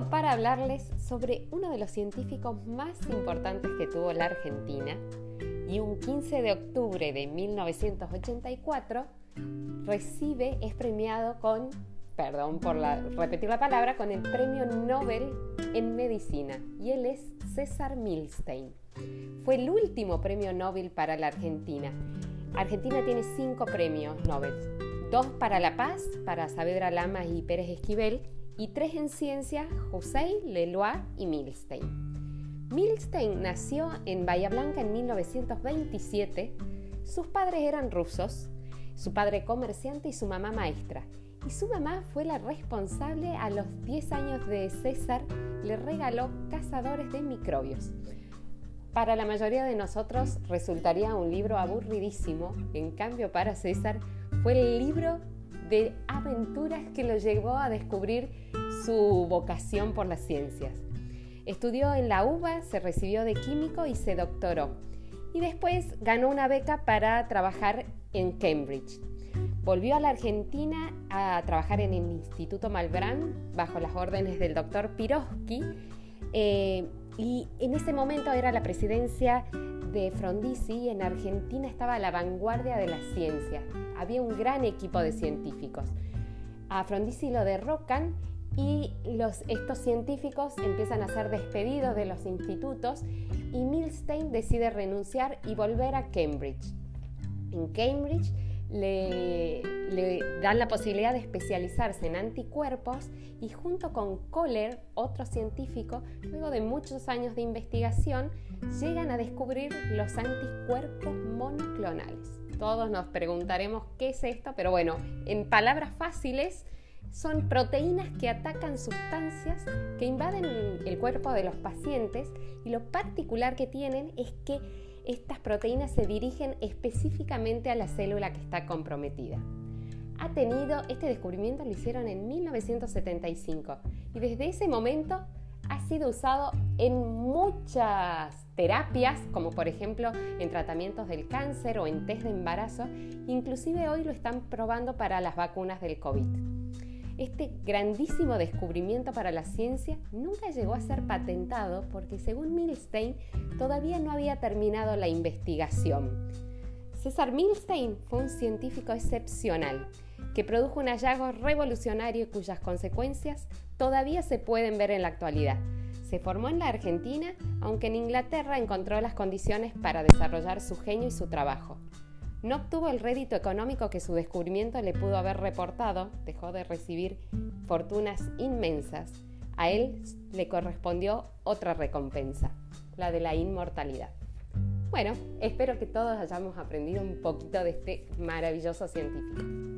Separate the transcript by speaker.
Speaker 1: para hablarles sobre uno de los científicos más importantes que tuvo la Argentina y un 15 de octubre de 1984 recibe, es premiado con, perdón por repetir la palabra, con el Premio Nobel en Medicina y él es César Milstein. Fue el último premio Nobel para la Argentina. Argentina tiene cinco premios Nobel, dos para la paz, para Saavedra Lamas y Pérez Esquivel, y tres en ciencia, José, Leloir y Milstein. Milstein nació en Bahía Blanca en 1927. Sus padres eran rusos, su padre comerciante y su mamá maestra. Y su mamá fue la responsable a los 10 años de César, le regaló cazadores de microbios. Para la mayoría de nosotros resultaría un libro aburridísimo, en cambio para César fue el libro de aventuras que lo llevó a descubrir su vocación por las ciencias. Estudió en la UBA, se recibió de químico y se doctoró. Y después ganó una beca para trabajar en Cambridge. Volvió a la Argentina a trabajar en el Instituto Malbrán bajo las órdenes del doctor Piroski eh, y en ese momento era la presidencia de Frondizi en Argentina estaba a la vanguardia de la ciencia. Había un gran equipo de científicos. A Frondizi lo derrocan y los, estos científicos empiezan a ser despedidos de los institutos y Milstein decide renunciar y volver a Cambridge. En Cambridge le, dan la posibilidad de especializarse en anticuerpos y junto con Kohler, otro científico, luego de muchos años de investigación, llegan a descubrir los anticuerpos monoclonales. Todos nos preguntaremos qué es esto, pero bueno, en palabras fáciles, son proteínas que atacan sustancias que invaden el cuerpo de los pacientes y lo particular que tienen es que estas proteínas se dirigen específicamente a la célula que está comprometida. Ha tenido, este descubrimiento lo hicieron en 1975 y desde ese momento ha sido usado en muchas terapias, como por ejemplo en tratamientos del cáncer o en test de embarazo, inclusive hoy lo están probando para las vacunas del COVID. Este grandísimo descubrimiento para la ciencia nunca llegó a ser patentado porque según Milstein todavía no había terminado la investigación. César Milstein fue un científico excepcional que produjo un hallazgo revolucionario cuyas consecuencias todavía se pueden ver en la actualidad. Se formó en la Argentina, aunque en Inglaterra encontró las condiciones para desarrollar su genio y su trabajo. No obtuvo el rédito económico que su descubrimiento le pudo haber reportado, dejó de recibir fortunas inmensas. A él le correspondió otra recompensa, la de la inmortalidad. Bueno, espero que todos hayamos aprendido un poquito de este maravilloso científico.